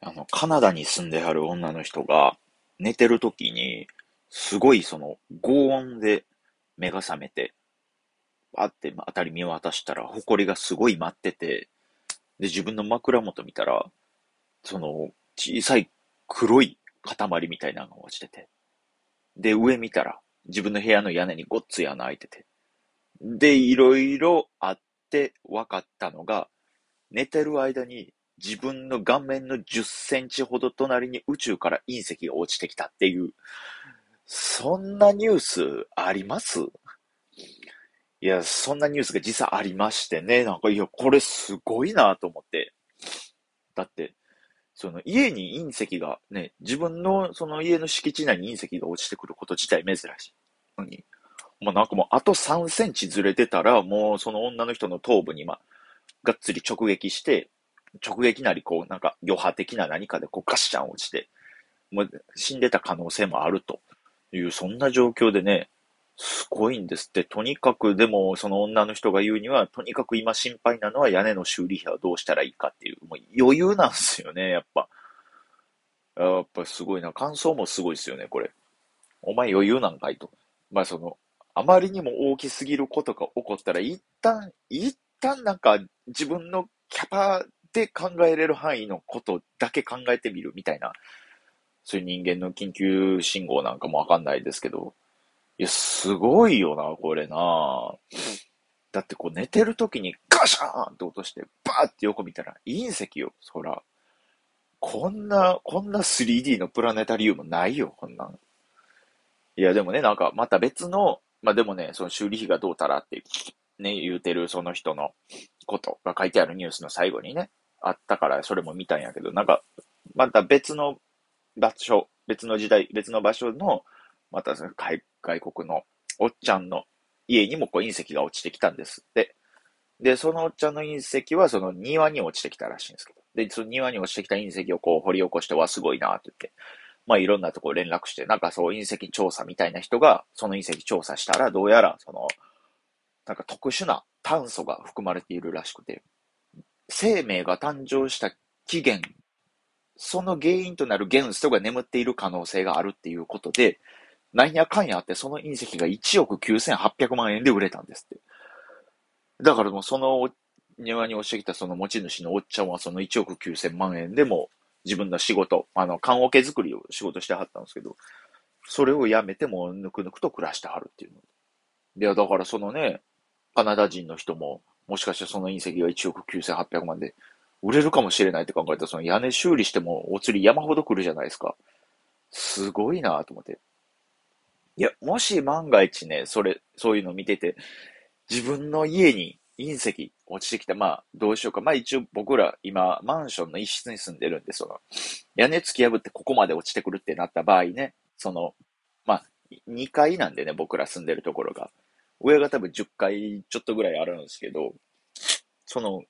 あの、カナダに住んである女の人が寝てる時に、すごいその、轟音で目が覚めて、あって辺り見渡したら、埃がすごい舞ってて、で、自分の枕元見たら、その、小さい黒い塊みたいなのが落ちてて。で、上見たら、自分の部屋の屋根にごっつい穴開いてて。で、いろいろあって分かったのが、寝てる間に自分の顔面の10センチほど隣に宇宙から隕石が落ちてきたっていう、そんなニュースあります？いや、そんなニュースが実際ありましてね、なんか、いや、これすごいなと思って。だって、その家に隕石がね、自分のその家の敷地内に隕石が落ちてくること自体珍しいのに、もうなんかもうあと3センチずれてたら、もうその女の人の頭部にまあ、がっつり直撃して、直撃なりこうなんか余波的な何かでこうガッシャン落ちて、もう死んでた可能性もあるという、そんな状況でね、すごいんですって。とにかく、でも、その女の人が言うには、とにかく今心配なのは屋根の修理費はどうしたらいいかっていう、もう余裕なんですよね、やっぱ。やっぱすごいな。感想もすごいですよね、これ。お前余裕なんかいと。まあその、あまりにも大きすぎることが起こったら、一旦、一旦なんか自分のキャパで考えれる範囲のことだけ考えてみるみたいな、そういう人間の緊急信号なんかもわかんないですけど、いや、すごいよな、これな。だってこう寝てる時にガシャーンって落として、バーって横見たら隕石よ、そら。こんな、こんな 3D のプラネタリウムないよ、こんなん。いや、でもね、なんかまた別の、まあでもね、その修理費がどうたらってね、言うてるその人のことが書いてあるニュースの最後にね、あったからそれも見たんやけど、なんか、また別の場所、別の時代、別の場所の、また外外国のおっちゃんの家にもこう隕石が落ちてきたんですって。で、そのおっちゃんの隕石はその庭に落ちてきたらしいんですけど。で、その庭に落ちてきた隕石をこう掘り起こして、わ、すごいなって言って。まあいろんなとこ連絡して、なんかそう隕石調査みたいな人が、その隕石調査したら、どうやらその、なんか特殊な炭素が含まれているらしくて、生命が誕生した起源、その原因となる元素が眠っている可能性があるっていうことで、なんやかんやあって、その隕石が1億9800万円で売れたんですって。だからもうその庭に押してきたその持ち主のおっちゃんはその1億9000万円でも自分の仕事、あの、棺桶作りを仕事してはったんですけど、それをやめてもぬくぬくと暮らしてはるっていうの。いや、だからそのね、カナダ人の人も、もしかしてその隕石が1億9800万で売れるかもしれないって考えたら、その屋根修理してもお釣り山ほど来るじゃないですか。すごいなと思って。いや、もし万が一ね、それ、そういうの見てて、自分の家に隕石落ちてきた、まあ、どうしようか。まあ一応僕ら今、マンションの一室に住んでるんで、その、屋根突き破ってここまで落ちてくるってなった場合ね、その、まあ、2階なんでね、僕ら住んでるところが。上が多分10階ちょっとぐらいあるんですけど、その、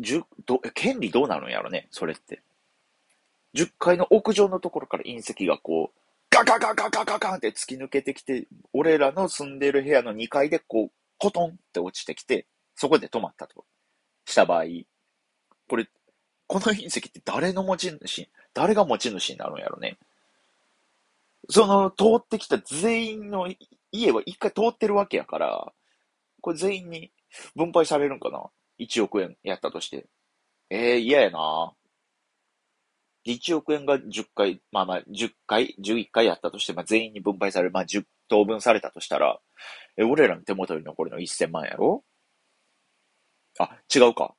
10ど、権利どうなるんやろね、それって。10階の屋上のところから隕石がこう、ガガガガガガガンって突き抜けてきて、俺らの住んでる部屋の2階でこう、コトンって落ちてきて、そこで止まったと。した場合、これ、この隕石って誰の持ち主、誰が持ち主になるんやろね。その、通ってきた全員の家は一回通ってるわけやから、これ全員に分配されるんかな ?1 億円やったとして。ええー、嫌やな1億円が10回、まあまあ10回、11回やったとして、まあ全員に分配される、まあ10等分されたとしたら、え、俺らの手元に残るの1000万やろ？あ、違うか。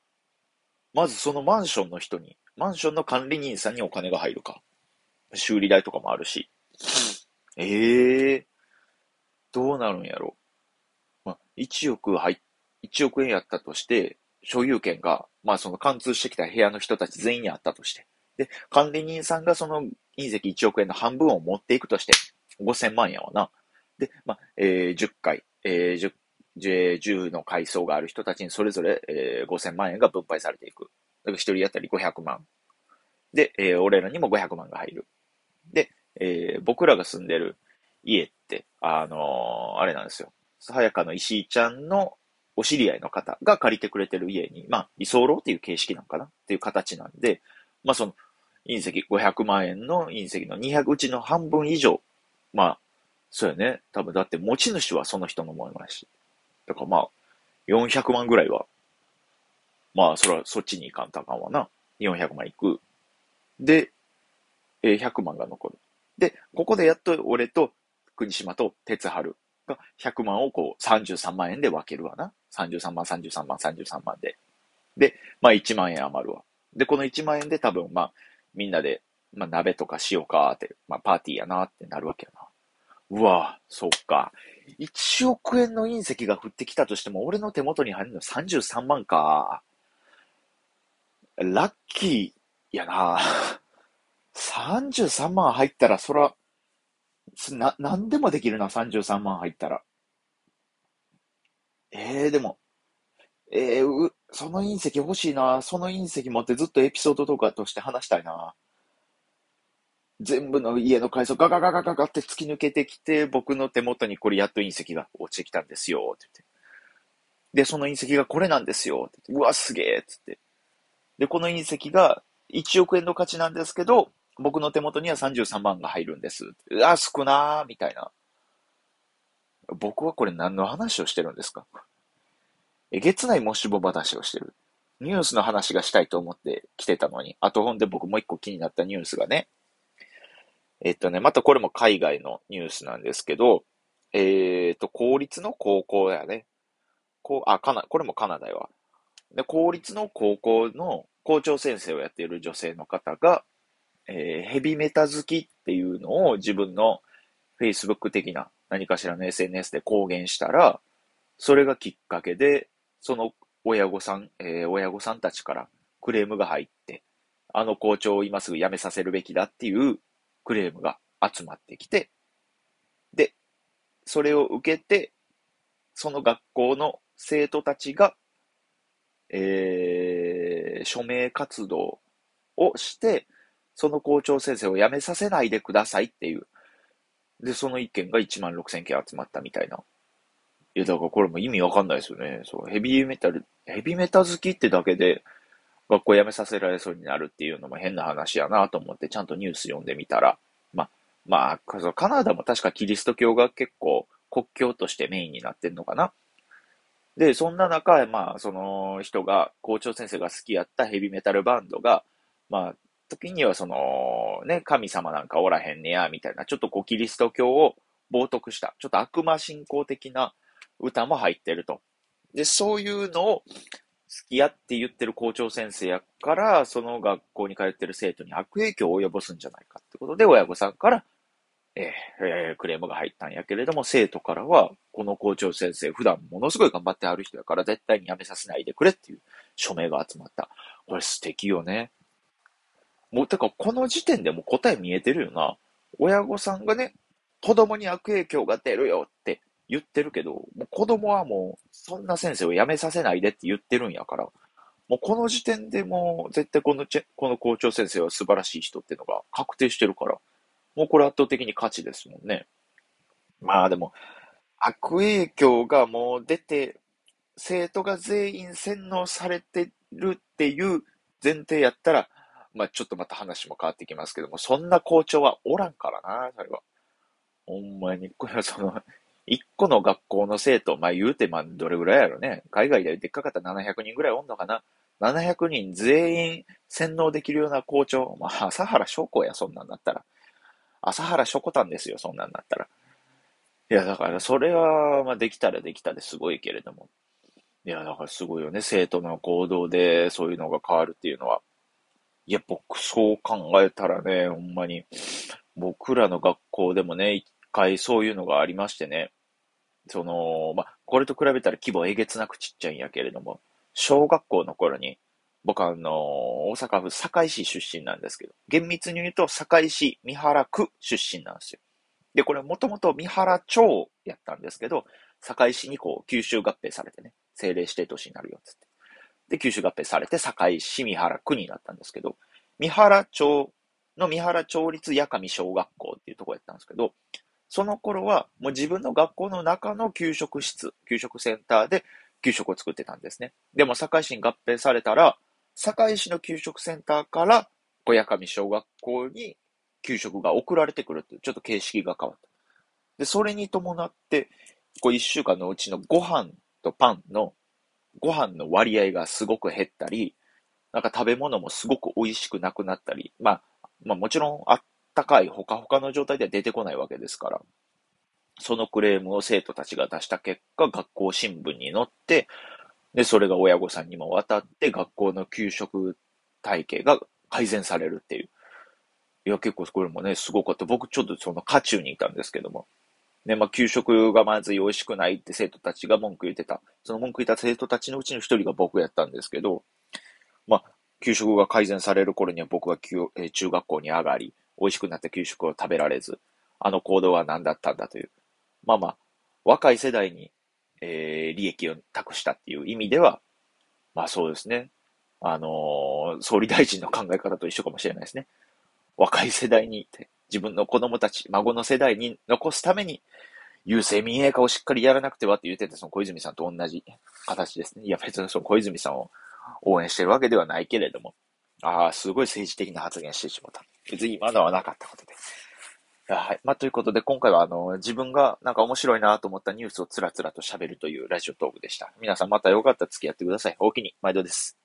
まずそのマンションの人に、マンションの管理人さんにお金が入るか。修理代とかもあるし。ええー、どうなるんやろ。まあ、1億入、1億円やったとして、所有権が、まあその貫通してきた部屋の人たち全員にあったとして。で、管理人さんがその隕石1億円の半分を持っていくとして、5000万円はな。で、まあ、えー、10回、えー、10、の階層がある人たちにそれぞれ、えー、5000万円が分配されていく。だから1人当たり500万。で、えー、俺らにも500万が入る。えー、僕らが住んでる家って、あのー、あれなんですよ。さやかの石井ちゃんのお知り合いの方が借りてくれてる家に、まあ、居候っていう形式なんかな？っていう形なんで、まあその、隕石500万円の隕石の200うちの半分以上、まあ、そうよね。多分だって持ち主はその人のものだし。だからまあ、400万ぐらいは、まあ、それはそっちに行かんとあかんわな。400万いく。で、100万が残る。で、ここでやっと俺と国島と鉄春が100万をこう33万円で分けるわな。33万、33万、33万で。で、まあ1万円余るわ。で、この1万円で多分まあみんなで、まあ鍋とかしようかって、まあパーティーやなってなるわけやな。うわそっか。1億円の隕石が降ってきたとしても、俺の手元に入るの33万か。ラッキーやな。33万入ったら、そら、な、なんでもできるな、33万入ったら。ええー、でも、ええー、その隕石欲しいな。その隕石持ってずっとエピソードとかとして話したいな。全部の家の階層ガガガガガガって突き抜けてきて、僕の手元にこれやっと隕石が落ちてきたんですよ、って言って。で、その隕石がこれなんですよ、ってって。うわ、すげえ、つって。で、この隕石が1億円の価値なんですけど、僕の手元には33万が入るんです。うわ、少なー、みたいな。僕はこれ何の話をしてるんですか？えげつないもしぼ話をしてる。ニュースの話がしたいと思って来てたのに、あとほんで僕もう一個気になったニュースがね、えっとね、またこれも海外のニュースなんですけど、えっ、と、公立の高校やね。こう、あ、かな、これもカナダよ。で、公立の高校の校長先生をやっている女性の方が、えー、ヘビメタ好きっていうのを自分の Facebook 的な何かしらの SNS で公言したら、それがきっかけで、その親御さん、えー、親御さんたちからクレームが入って、あの校長を今すぐ辞めさせるべきだっていうクレームが集まってきて、で、それを受けて、その学校の生徒たちが、えー、署名活動をして、その校長先生を辞めさせないでくださいっていう。で、その意見が1万6千件集まったみたいな。いや、だからこれも意味わかんないですよね。そう、ヘビーメタル、ヘビーメタ好きってだけで、学校辞めさせられそうになるっていうのも変な話やなと思って、ちゃんとニュース読んでみたら、ま、まあ、カナダも確かキリスト教が結構国教としてメインになってんのかな。で、そんな中、まあ、その人が、校長先生が好きやったヘビーメタルバンドが、まあ、時にはその、ね、神様なんかおらへんねや、みたいな、ちょっとこう、キリスト教を冒涜した、ちょっと悪魔信仰的な歌も入ってると。で、そういうのを好きやって言ってる校長先生やから、その学校に通ってる生徒に悪影響を及ぼすんじゃないかってことで、親御さんから、えー、えー、クレームが入ったんやけれども、生徒からは、この校長先生、普段ものすごい頑張ってある人やから、絶対に辞めさせないでくれっていう署名が集まった。これ素敵よね。もう、てか、この時点でも答え見えてるよな。親御さんがね、子供に悪影響が出るよって言ってるけど、もう子供はもう、そんな先生を辞めさせないでって言ってるんやから、もうこの時点でもう、絶対このチェ、この校長先生は素晴らしい人っていうのが確定してるから、もうこれ圧倒的に価値ですもんね。まあでも、悪影響がもう出て、生徒が全員洗脳されてるっていう前提やったら、まあちょっとまた話も変わってきますけども、そんな校長はおらんからな、それは。ほんまに、これはその、一個の学校の生徒、まあ言うて、まあどれぐらいやろね。海外ででっかかったら700人ぐらいおんのかな。700人全員洗脳できるような校長。まあ、朝原翔子や、そんなんだったら。朝原翔子たんですよ、そんなんだったら。いや、だから、それは、まあ、できたらできたですごいけれども。いや、だからすごいよね。生徒の行動でそういうのが変わるっていうのは。いや、僕、そう考えたらね、ほんまに、僕らの学校でもね、一回そういうのがありましてね、その、まこれと比べたら規模えげつなくちっちゃいんやけれども、小学校の頃に、僕あの、大阪府堺市出身なんですけど、厳密に言うと堺市三原区出身なんですよ。で、これもともと三原町やったんですけど、堺市にこう吸収合併されてね、政令指定都市になるよっつって。で、吸収合併されて堺市三原区になったんですけど、三原町の三原町立八上小学校っていうところやったんですけど、その頃はもう自分の学校の中の給食室、給食センターで給食を作ってたんですね。でも堺市に合併されたら、堺市の給食センターから小屋上小学校に給食が送られてくるっていう、ちょっと形式が変わった。で、それに伴って、こう一週間のうちのご飯とパンの、ご飯の割合がすごく減ったり、なんか食べ物もすごく美味しくなくなったり、まあ、まあもちろんあったかいほかほかの状態では出てこないわけですから、そのクレームを生徒たちが出した結果、学校新聞に載って、で、それが親御さんにも渡って、学校の給食体系が改善されるっていう。いや、結構これもね、すごかった。僕ちょっとその渦中にいたんですけども。ね、まあ、給食がまずい美味しくないって生徒たちが文句言ってた。その文句言った生徒たちのうちの一人が僕やったんですけど、まあ、給食が改善される頃には僕が中学校に上がり、美味しくなった給食を食べられず、あの行動は何だったんだという。まあまあ、若い世代に、えー、利益を託したっていう意味では、まあそうですね。あのー、総理大臣の考え方と一緒かもしれないですね。若い世代に、自分の子供たち、孫の世代に残すために、郵政民営化をしっかりやらなくてはって言ってたその小泉さんと同じ形ですね。いや別にその小泉さんを応援してるわけではないけれども、ああ、すごい政治的な発言してしまった。別に今のはなかったことで。はい。まあ、ということで、今回は、あの、自分がなんか面白いなと思ったニュースをつらつらと喋るというラジオトークでした。皆さんまたよかったら付き合ってください。大きに、毎度です。